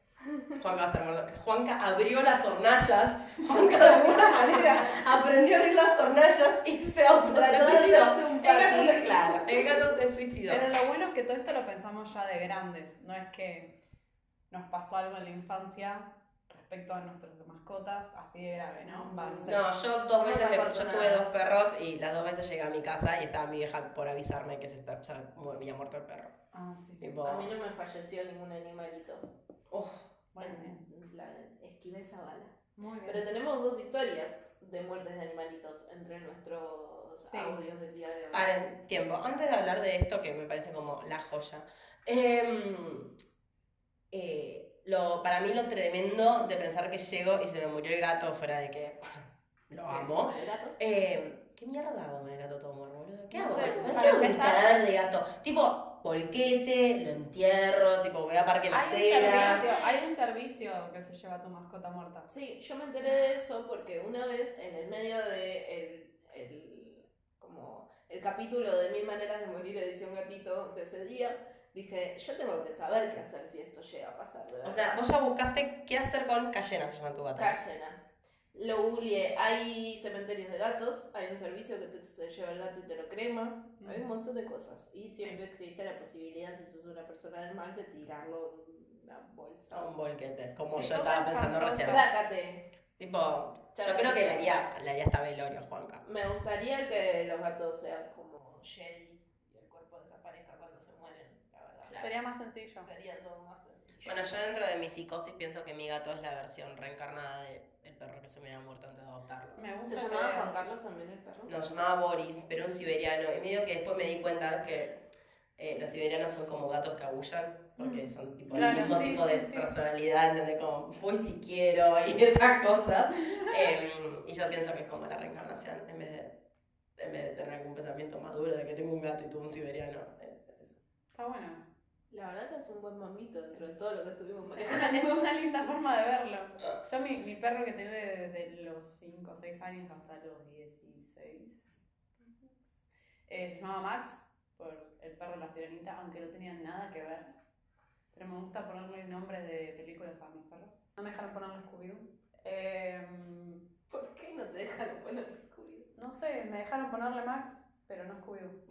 Juanca va a estar muerto. Juanca abrió las hornallas. Juanca de alguna manera aprendió a abrir las hornallas y se autosuicidó. El gato se, claro, el gato se suicidó. Pero lo bueno es que todo esto lo pensamos ya de grandes. No es que nos pasó algo en la infancia respecto a nuestras mascotas así de grave, ¿no? Va, no sé. No, yo dos veces me, yo tuve dos perros y las dos veces llegué a mi casa y estaba mi vieja por avisarme que se, está, se había muerto el perro. Ah, sí. Tipo, A mí no me falleció ningún animalito. uf, Bueno, En- bien. la, esquivé esa bala. Muy bien. Pero tenemos dos historias de muertes de animalitos entre nuestros Sí. audios del día de hoy. Paren, tiempo. Antes de hablar de esto, que me parece como la joya, em, eh, lo, para mí lo tremendo de pensar que llego y se me murió el gato, fuera de que lo amo. ¿El gato? Eh, ¿Qué mierda hago con el gato todo muerto, boludo? ¿Qué No hago? sé, ¿Qué hago un empezar- cadáver de gato? Tipo, volquete, lo entierro, tipo, voy a Parque La Hay un, Cera. servicio, hay un servicio que se lleva a tu mascota muerta. Sí, yo me enteré de eso porque una vez en el medio de el, el- como el capítulo de Mil Maneras de Morir edición gatito de ese día, dije, yo tengo que saber qué hacer si esto llega a pasar. de O verdad. sea, vos ya buscaste qué hacer con Cayena, se llama tu gato. Cayena. Lo googleé. Hay cementerios de gatos, hay un servicio que te lleva el gato y te lo crema. Hay un montón de cosas. Y siempre existe la posibilidad, si sos una persona del mal, de tirarlo en una bolsa. A un volquete, como Sí, yo estaba pensando recién. Sácate. Tipo, yo creo que le haría, le haría hasta velorio a Juanca. Me gustaría que los gatos sean como y el cuerpo desaparezca cuando se mueren, la verdad. Sería más sencillo. Sería todo más sencillo. Bueno, yo dentro de mi psicosis pienso que mi gato es la versión reencarnada del perro que se me había muerto antes de adoptarlo. Me ¿Se gusta esa llamaba. Juan Carlos también el perro? No, llamaba Boris, pero un siberiano. Y medio que después me di cuenta que eh, los siberianos son como gatos que aullan, porque son tipo Claro, el mismo sí, tipo sí, de sí. personalidad, ¿entendés? Como voy si quiero y esas cosas. Em, y yo pienso que es como la reencarnación, en vez de, en vez de tener algún pensamiento más duro de que tengo un gato y tuve un siberiano. Es, es eso. Está bueno. La verdad que es un buen mamito dentro de todo lo que estuvimos Es una, manejando. es una linda forma de verlo. Yo, mi, mi perro que tuve desde los 5 o 6 años hasta los 16, eh, se llamaba Max, por el perro de la sirenita, aunque no tenía nada que ver. Pero me gusta ponerle nombres de películas a mis perros. No me dejaron ponerle Scooby-Doo. Em, ¿Por qué no te dejan poner Scooby? no sé, me dejaron ponerle Max, pero no Scooby-Doo.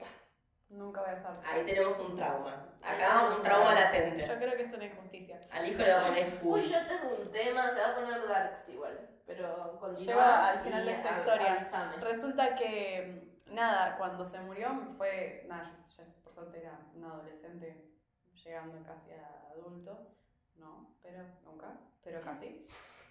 Nunca voy a hacer. Ahí tenemos un trauma. Ah, Acá un trauma Yo latente. creo que es una injusticia. Al hijo le va a poner Uy, yo tengo un tema, se va a poner Darks igual. Pero continúa. Lleva al final de esta historia. Resulta que, nada, cuando se murió fue, nada, yo ya por suerte era un adolescente llegando casi a adulto, no, pero nunca, pero casi.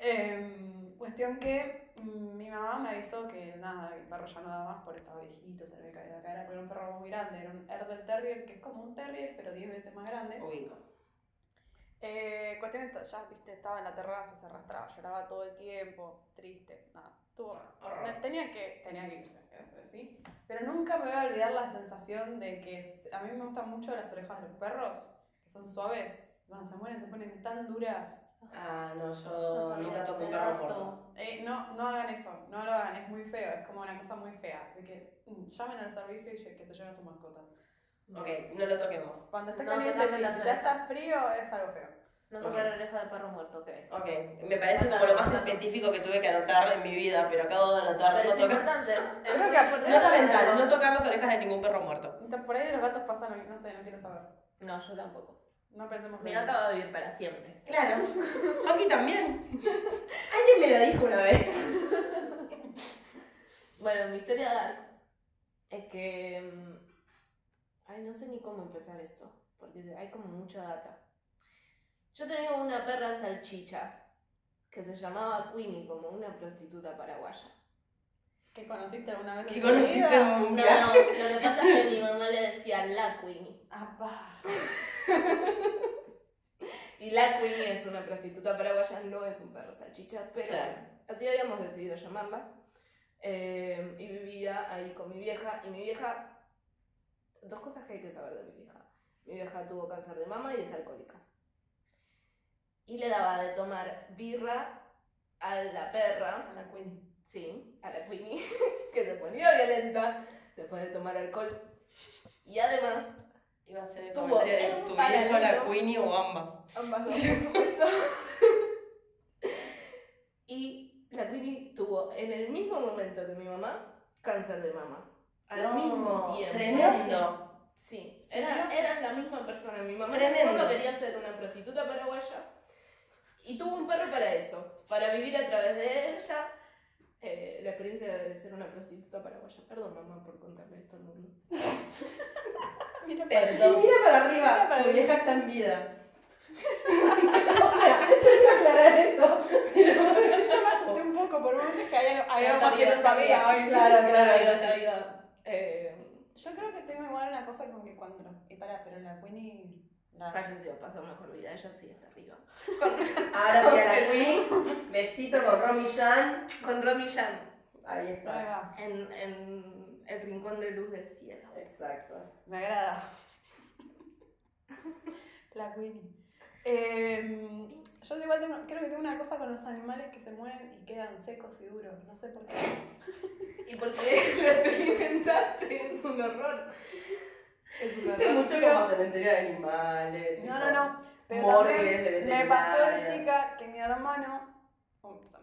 Em, cuestión que mm, mi mamá me avisó que nada, el perro ya no daba más por estaba viejito, se le había caído la cara, pero era un perro muy grande, era un Erdel Terrier que es como un Terrier pero 10 veces más grande. Ubico. Eh, cuestión que ya, viste, estaba en la terraza, se arrastraba, lloraba todo el tiempo, triste, nada. Tuvo, Horror. tenía, que, tenía que irse, ¿sí? Pero nunca me voy a olvidar la sensación de que a mí me gustan mucho las orejas de los perros, que son suaves, y cuando se mueren se ponen tan duras. Ah, no, No yo sabía nunca toco un perro muerto. Eh, no, no hagan eso, no lo hagan, es muy feo, es como una cosa muy fea. Así que mm, llamen al servicio y que se lleven a su mascota. Ok, no lo toquemos. Cuando esté No caliente, si, las si ya está orejas. frío, es algo feo. No tocar oreja de perro muerto, ok. Ok, me parece como lo más específico que tuve que anotar en mi vida, pero acabo de anotar Pero no es tocar. importante. Creo que- importante Nota mental, no tocar las orejas de ningún perro muerto. Entonces, Por ahí de los gatos pasan, no sé, no quiero saber. No, yo tampoco. No pensemos Mi en gata eso. va a vivir para siempre. Claro, aquí también. Alguien me lo dijo una vez. Bueno, mi historia dark es que. mm, Ay, no sé ni cómo empezar esto, porque hay como mucha data. Yo tenía una perra salchicha que se llamaba Queenie, como una prostituta paraguaya. ¿Que conociste alguna vez? Que tu conociste vida? en No, un no, viaje. lo que pasa es que mi mamá le decía la Queenie. Apá. Y la Queenie es una prostituta paraguaya, no es un perro salchicha, pero Claro. así habíamos decidido llamarla. Eh, y vivía ahí con mi vieja. Y mi vieja, dos cosas que hay que saber de mi vieja. Mi vieja tuvo cáncer de mama y es alcohólica. Y le daba de tomar birra a la perra, A la Queenie. sí, a la Queenie, que se ponía violenta después de tomar alcohol. Y además, Iba a ser el Tuvo comentario de en tu viejo, la Queenie o ambas. Ambas dos, por supuesto. y la Queenie tuvo en el mismo momento que mi mamá cáncer de mama. Al No, mismo tiempo. tremendo. Sí, era, eran la misma persona. Mi mamá Tremendo. no quería ser una prostituta paraguaya y tuvo un perro para eso, para vivir a través de ella eh, la experiencia de ser una prostituta paraguaya. Perdón, mamá, por contarle esto al mundo. Mira, Perdón. Mira para arriba, Mira para vieja está en vida. o sea, yo quiero aclarar esto, pero... Yo me asusté un poco por un momento que algo, hay algo que no sabía. Ay, Claro, claro, viva. Eh, Yo creo que tengo igual una cosa con que cuando. Y pará, pero la Queenie. Falleció, pasó mejor vida, ella sí está arriba. Ahora sí a la Queenie, besito con Romy Jan. Con Romy Jan, Ahí está. en, en el rincón de luz del cielo. Exacto. Me agrada. La Queenie. Eh, yo igual tengo- creo que tengo una cosa con los animales que se mueren y quedan secos y duros. No sé por qué. ¿Y por qué lo experimentaste? Es un horror. Viste mucho como cementerio de animales. No, tipo, no, no. Pero morgues de me pasó de chica que mi hermano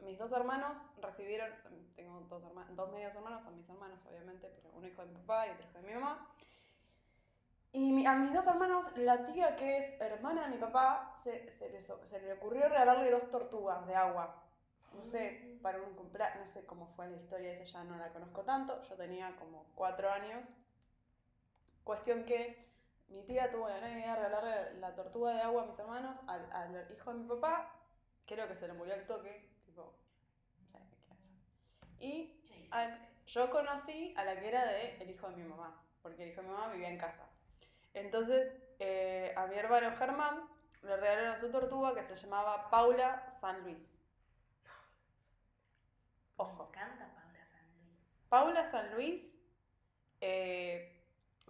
mis dos hermanos recibieron, tengo dos, hermanos, dos medios hermanos, son mis hermanos obviamente, pero uno hijo de mi papá y otro hijo de mi mamá. Y mi- a mis dos hermanos, la tía que es hermana de mi papá, se, se, les se le ocurrió regalarle dos tortugas de agua. No sé, para un cumpleaños, no sé cómo fue la historia esa, ya no la conozco tanto. Yo tenía como cuatro años. Cuestión que mi tía tuvo la gran idea de regalarle la tortuga de agua a mis hermanos, al, al hijo de mi papá, creo que se le murió al toque, tipo, no sé qué hace. Y yo conocí a la que era de el hijo de mi mamá, porque el hijo de mi mamá vivía en casa. Entonces, eh, a mi hermano Germán le regalaron su tortuga que se llamaba Paula San Luis. Ojo. encanta Paula San Luis. Paula San Luis eh,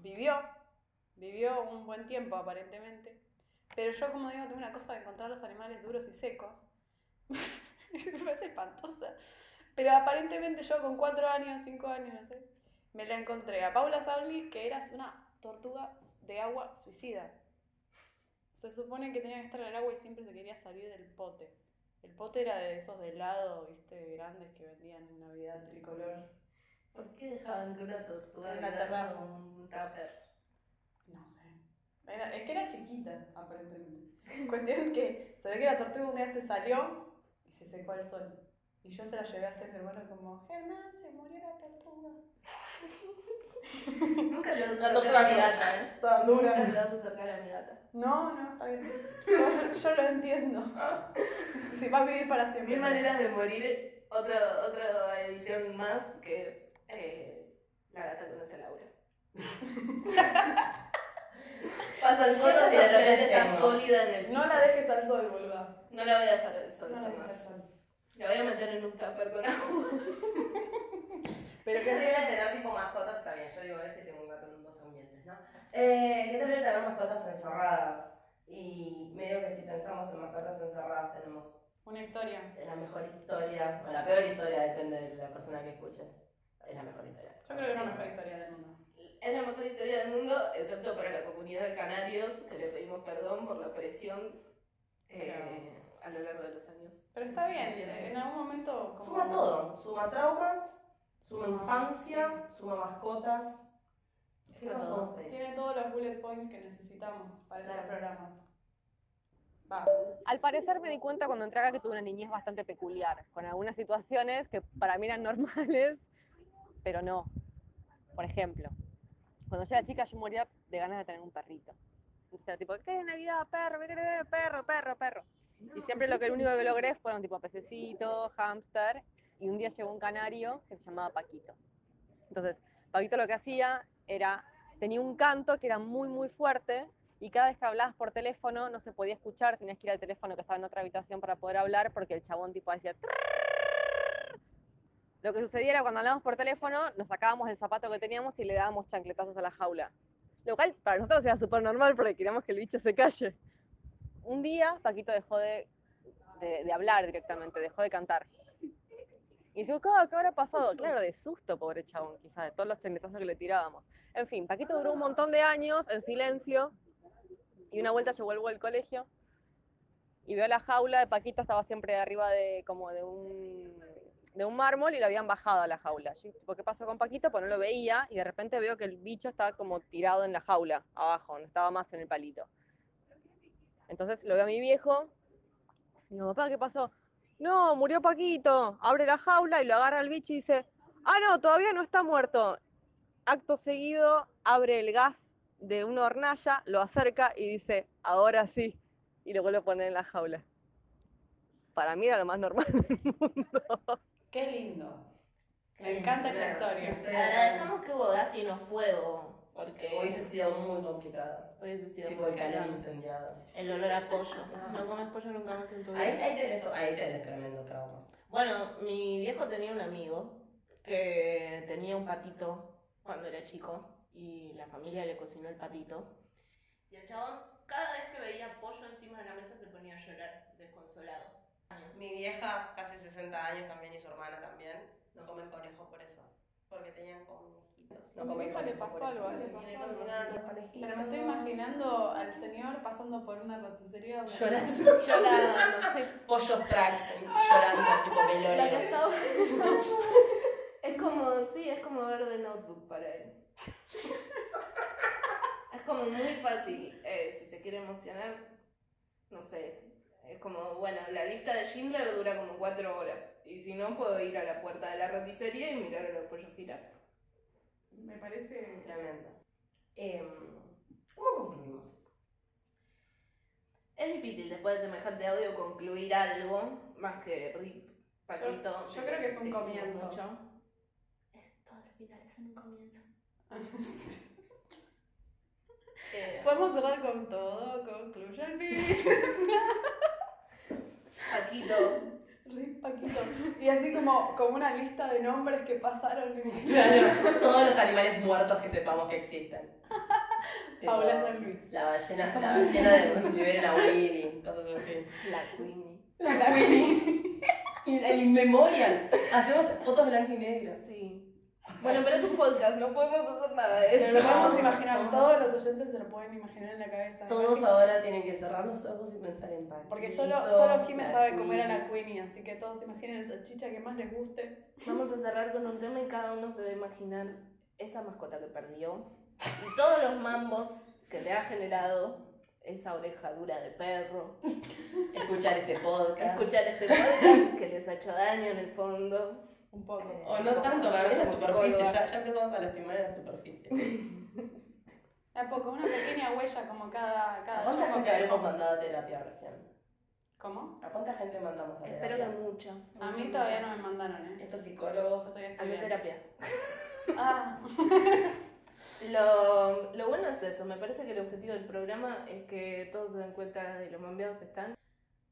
vivió, vivió un buen tiempo aparentemente, pero yo como digo tengo una cosa de encontrar los animales duros y secos, me parece espantosa, pero aparentemente yo con cuatro años, cinco años, no sé, me la encontré a Paula San Luis que era una tortuga de agua suicida. Se supone que tenía que estar en el agua y siempre se quería salir del pote. El pote era de esos de helado, viste, grandes que vendían en Navidad tricolor. ¿Por qué dejaban que una tortuga En la terraza. con un tupper? No sé. Era- es que era chiquita, aparentemente. Cuestión que se ve que la tortuga un día se salió y se secó al sol. Y yo se la llevé a hacer mi hermano como, Germán, se murió la tortuga. Nunca le vas a La acercar tortuga a mi gata, ¿eh? Toda Nunca dura. le vas a acercar a mi gata. No, no, está bien. Yo, yo lo entiendo. Si va a vivir para siempre. Mil maneras de morir. Otra, otra edición más que es eh, La gata conoce a Laura. Pasan cosas y de repente está sólida en el piso. No la dejes al sol, boluda. No la voy a dejar al sol. No la dejes al sol. La voy a meter en un tupper con agua. Pero Qué que terrible tener tipo mascotas, está bien, yo digo este y tengo un gato en dos ambientes, ¿no? Eh, qué terrible tener mascotas encerradas. Y medio que si pensamos en mascotas encerradas tenemos una historia. la mejor historia, o la peor historia, depende de la persona que escuche. Es la mejor historia. Yo creo que es la mejor historia del mundo. Es la mejor historia del mundo, excepto para la comunidad de canarios, que le pedimos perdón por la presión eh, a lo largo de los años. Pero está bien, en algún momento. Como... Suma todo, suma traumas, suma infancia, suma mascotas. ¿Qué Suma más todo. Tiene todos los bullet points que necesitamos para este Claro. programa. Va. Al parecer me di cuenta cuando entré acá que tuve una niñez bastante peculiar, con algunas situaciones que para mí eran normales, pero no. Por ejemplo, cuando yo era chica yo moría de ganas de tener un perrito. Entonces era tipo, ¿qué querés Navidad? Perro, ¿qué querés? Perro, perro, perro. Y siempre lo que lo único que logré fueron tipo pececito, hámster, y un día llegó un canario que se llamaba Paquito. Entonces, Paquito lo que hacía era, tenía un canto que era muy, muy fuerte, y cada vez que hablabas por teléfono no se podía escuchar, tenías que ir al teléfono que estaba en otra habitación para poder hablar, porque el chabón tipo decía... "Trrrr". Lo que sucedía era cuando hablábamos por teléfono, nos sacábamos el zapato que teníamos y le dábamos chancletazos a la jaula. Lo cual para nosotros era súper normal porque queríamos que el bicho se calle. Un día Paquito dejó de, de- de hablar directamente, dejó de cantar. Y decimos, "¿Qué- ¿qué habrá pasado? Claro, de susto, pobre chabón, quizás, de todos los chancletazos que le tirábamos. En fin, Paquito duró un montón de años en silencio, y una vuelta yo vuelvo al colegio y veo la jaula de Paquito, estaba siempre arriba de como de un, de un mármol y lo habían bajado a la jaula. Yo, tipo, ¿qué pasó con Paquito? Pues no lo veía y de repente veo que el bicho estaba como tirado en la jaula, abajo, no estaba más en el palito. Entonces lo veo a mi viejo y digo, papá, ¿qué pasó? No, murió Paquito. Abre la jaula y lo agarra el bicho y dice, ah, no, todavía no está muerto. Acto seguido, abre el gas de una hornalla, lo acerca y dice, ahora sí. Y luego lo pone en la jaula. Para mí era lo más normal del mundo. Qué lindo. Me encanta esta historia. Agradezcamos que hubo gas y no fuego, porque Hubiese sido muy complicado. hubiese sido muy calor. incendiado. El olor a pollo. No comes pollo nunca más en tu vida. Ahí, ahí tenés, ahí tenés tremendo trauma. Bueno, mi viejo tenía un amigo que tenía un patito cuando era chico y la familia le cocinó el patito. Y el chabón, cada vez que veía pollo encima de la mesa, se ponía a llorar. Mi vieja, casi 60 años también, y su hermana también, no comen conejo por eso. Porque tenían como un hijito. A mi vieja le pasó algo así. Conejitos. Pero me estoy imaginando al señor pasando por una roticería donde Llorando. Llorando, sí. Pollos track, llorando, tipo velorio. es como, sí, es como ver The Notebook para él. Es como muy fácil, eh, si se quiere emocionar, no sé. Es como, bueno, la lista de Schindler dura como cuatro horas. Y si no, puedo ir a la puerta de la roticería y mirar a los pollos girar. me parece... Tremendo. Em, ¿Cómo concluimos? Es difícil después de semejante audio concluir algo, más que Rip, Paquito. yo creo que es un comienzo. mucho. Es todo el final, es un comienzo. Eh, Podemos cerrar con todo, concluye el fin. Paquito, Rip Paquito. Y así como, como una lista de nombres que pasaron. Claro, todos los animales muertos que sepamos que existen. Tipo, Paula San Luis. La ballena, la ballena de Liberen a Willy, cosas así. la Queenie. La Willy. El Inmemorial. Hacemos fotos blanco y negro. Sí. Bueno, pero es un podcast, no podemos hacer nada de Pero eso. lo podemos imaginar, no. todos los oyentes se lo pueden imaginar en la cabeza. Todos ahora tienen que cerrar los ojos y pensar en Paquito. Porque solo, solo Jimé sabe comer a la Queenie, así que todos imaginen el salchicha que más les guste. Vamos a cerrar con un tema y cada uno se va a imaginar esa mascota que perdió y todos los mambos que le ha generado esa oreja dura de perro. Escuchar este podcast. Escuchar este podcast que les ha hecho daño en el fondo. Un poco. O no tanto, para mí es la superficie. Ya, ya empezamos a lastimar en la superficie. A poco, una pequeña huella como cada, ¿A cada cuánta chongo gente dejó. mandado a terapia recién? ¿Cómo? ¿A cuánta gente mandamos a terapia? Espero que mucho. A mí todavía no me mandaron, ¿eh? Estos psicólogos. Yo todavía A estoy mi bien. terapia. Ah, Lo, lo bueno es eso, me parece que el objetivo del programa es que todos se den cuenta de lo mambeados que están.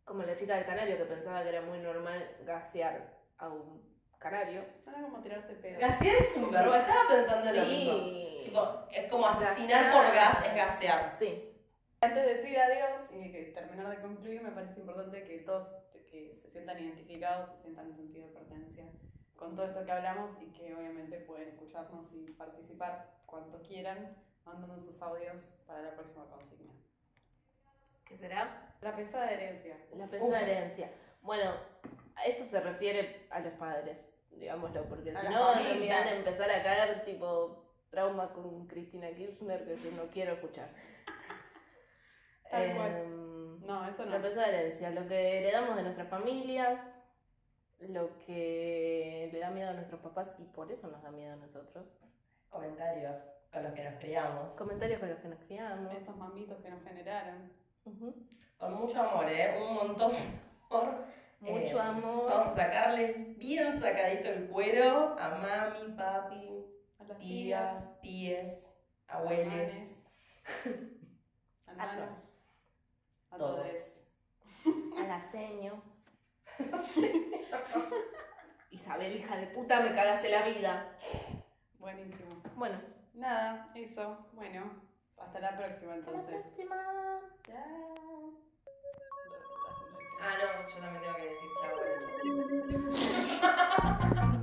Como la chica del canario que pensaba que era muy normal gasear a un canario. suena como tirarse pedo. Gasear es un verbo. Estaba pensando en lo mismo. Sí. Tipo, es como asesinar por gas es gasear. Sí. Antes de decir adiós y que terminar de concluir, me parece importante que todos que se sientan identificados, se sientan en sentido de pertenencia con todo esto que hablamos y que obviamente pueden escucharnos y participar cuanto quieran, mandando sus audios para la próxima consigna. ¿Qué será? La pesada herencia. La pesada herencia. Bueno, esto se refiere a los padres, digámoslo, porque si no van a empezar a caer tipo trauma con Cristina Kirchner que yo no quiero escuchar. Tal cual. Em, No, eso no. La pesada herencia, lo que heredamos de nuestras familias, lo que le da miedo a nuestros papás y por eso nos da miedo a nosotros. Comentarios con los que nos criamos. Comentarios con los que nos criamos. Esos mamitos que nos generaron. Con mucho amor, ¿eh? Un montón de amor. Mucho Eh, amor. Vamos a sacarle bien sacadito el cuero a mami, papi, A las tías, tías, abueles. hermanos, a Todos. todos. A la seño. Isabel, hija de puta, me cagaste la vida. Buenísimo. Bueno, Nada, eso. Bueno, hasta la próxima hasta la entonces. próxima. Chao. Ah, no, yo también tengo que decir chao. chao.